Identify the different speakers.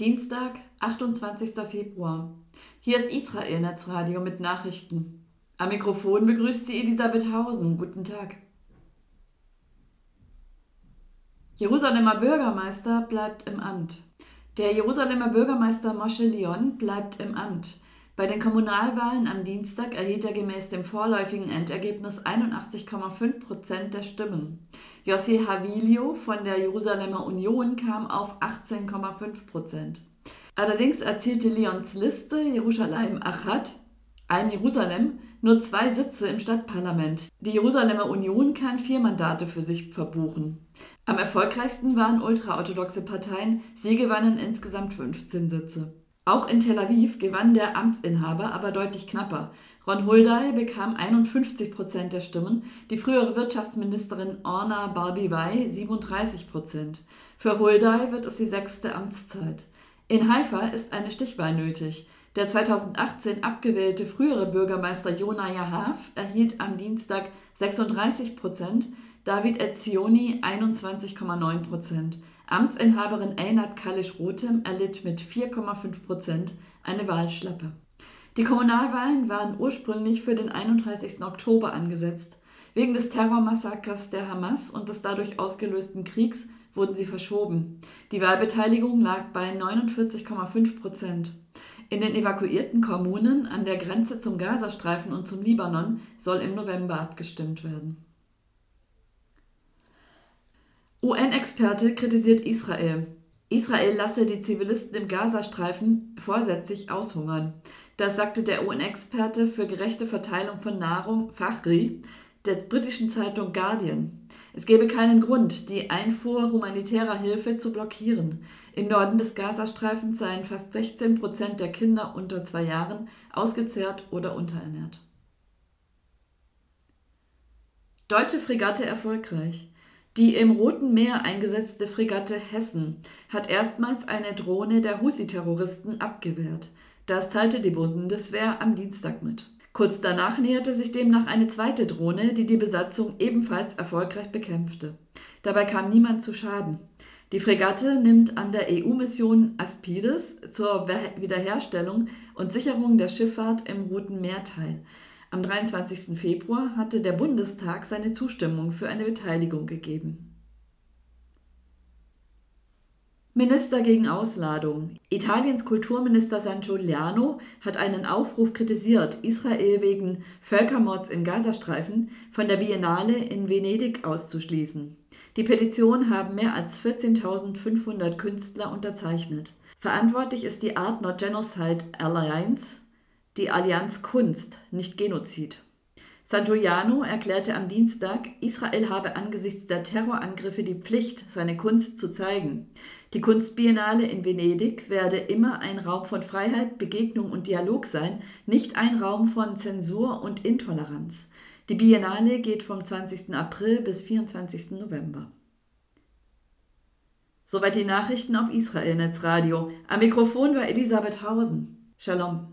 Speaker 1: Dienstag, 28. Februar. Hier ist Israel Netzradio mit Nachrichten. Am Mikrofon begrüßt sie Elisabeth Hausen. Guten Tag. Jerusalemer Bürgermeister bleibt im Amt. Der Jerusalemer Bürgermeister Moshe Leon bleibt im Amt. Bei den Kommunalwahlen am Dienstag erhielt er gemäß dem vorläufigen Endergebnis 81,5 Prozent der Stimmen. Yossi Havilio von der Jerusalemer Union kam auf 18,5 Prozent. Allerdings erzielte Leons Liste Jerusalem Achat, ein Jerusalem, nur zwei Sitze im Stadtparlament. Die Jerusalemer Union kann vier Mandate für sich verbuchen. Am erfolgreichsten waren ultraorthodoxe Parteien, sie gewannen insgesamt 15 Sitze. Auch in Tel Aviv gewann der Amtsinhaber, aber deutlich knapper. Ron Hulday bekam 51 Prozent der Stimmen, die frühere Wirtschaftsministerin Orna Barbibai 37 Prozent. Für Hulday wird es die sechste Amtszeit. In Haifa ist eine Stichwahl nötig. Der 2018 abgewählte frühere Bürgermeister Jona Yahav erhielt am Dienstag 36 Prozent, David Etzioni 21,9 Prozent. Amtsinhaberin Einat Kalisch-Rothem erlitt mit 4,5 Prozent eine Wahlschlappe. Die Kommunalwahlen waren ursprünglich für den 31. Oktober angesetzt. Wegen des Terrormassakers der Hamas und des dadurch ausgelösten Kriegs wurden sie verschoben. Die Wahlbeteiligung lag bei 49,5 Prozent. In den evakuierten Kommunen an der Grenze zum Gazastreifen und zum Libanon soll im November abgestimmt werden. UN-Experte kritisiert Israel. Israel lasse die Zivilisten im Gazastreifen vorsätzlich aushungern. Das sagte der UN-Experte für gerechte Verteilung von Nahrung, Fachri, der britischen Zeitung Guardian. Es gebe keinen Grund, die Einfuhr humanitärer Hilfe zu blockieren. Im Norden des Gazastreifens seien fast 16 Prozent der Kinder unter zwei Jahren ausgezehrt oder unterernährt. Deutsche Fregatte erfolgreich. Die im Roten Meer eingesetzte Fregatte Hessen hat erstmals eine Drohne der Houthi-Terroristen abgewehrt. Das teilte die Bundeswehr am Dienstag mit. Kurz danach näherte sich demnach eine zweite Drohne, die die Besatzung ebenfalls erfolgreich bekämpfte. Dabei kam niemand zu Schaden. Die Fregatte nimmt an der EU-Mission Aspides zur Wiederherstellung und Sicherung der Schifffahrt im Roten Meer teil. Am 23. Februar hatte der Bundestag seine Zustimmung für eine Beteiligung gegeben. Minister gegen Ausladung. Italiens Kulturminister San Giuliano hat einen Aufruf kritisiert, Israel wegen Völkermords im Gazastreifen von der Biennale in Venedig auszuschließen. Die Petition haben mehr als 14.500 Künstler unterzeichnet. Verantwortlich ist die Art Not Genocide Alliance, die Allianz Kunst, nicht Genozid. Santoiano erklärte am Dienstag, Israel habe angesichts der Terrorangriffe die Pflicht, seine Kunst zu zeigen. Die Kunstbiennale in Venedig werde immer ein Raum von Freiheit, Begegnung und Dialog sein, nicht ein Raum von Zensur und Intoleranz. Die Biennale geht vom 20. April bis 24. November. Soweit die Nachrichten auf Israel Netzradio. Am Mikrofon war Elisabeth Hausen. Shalom.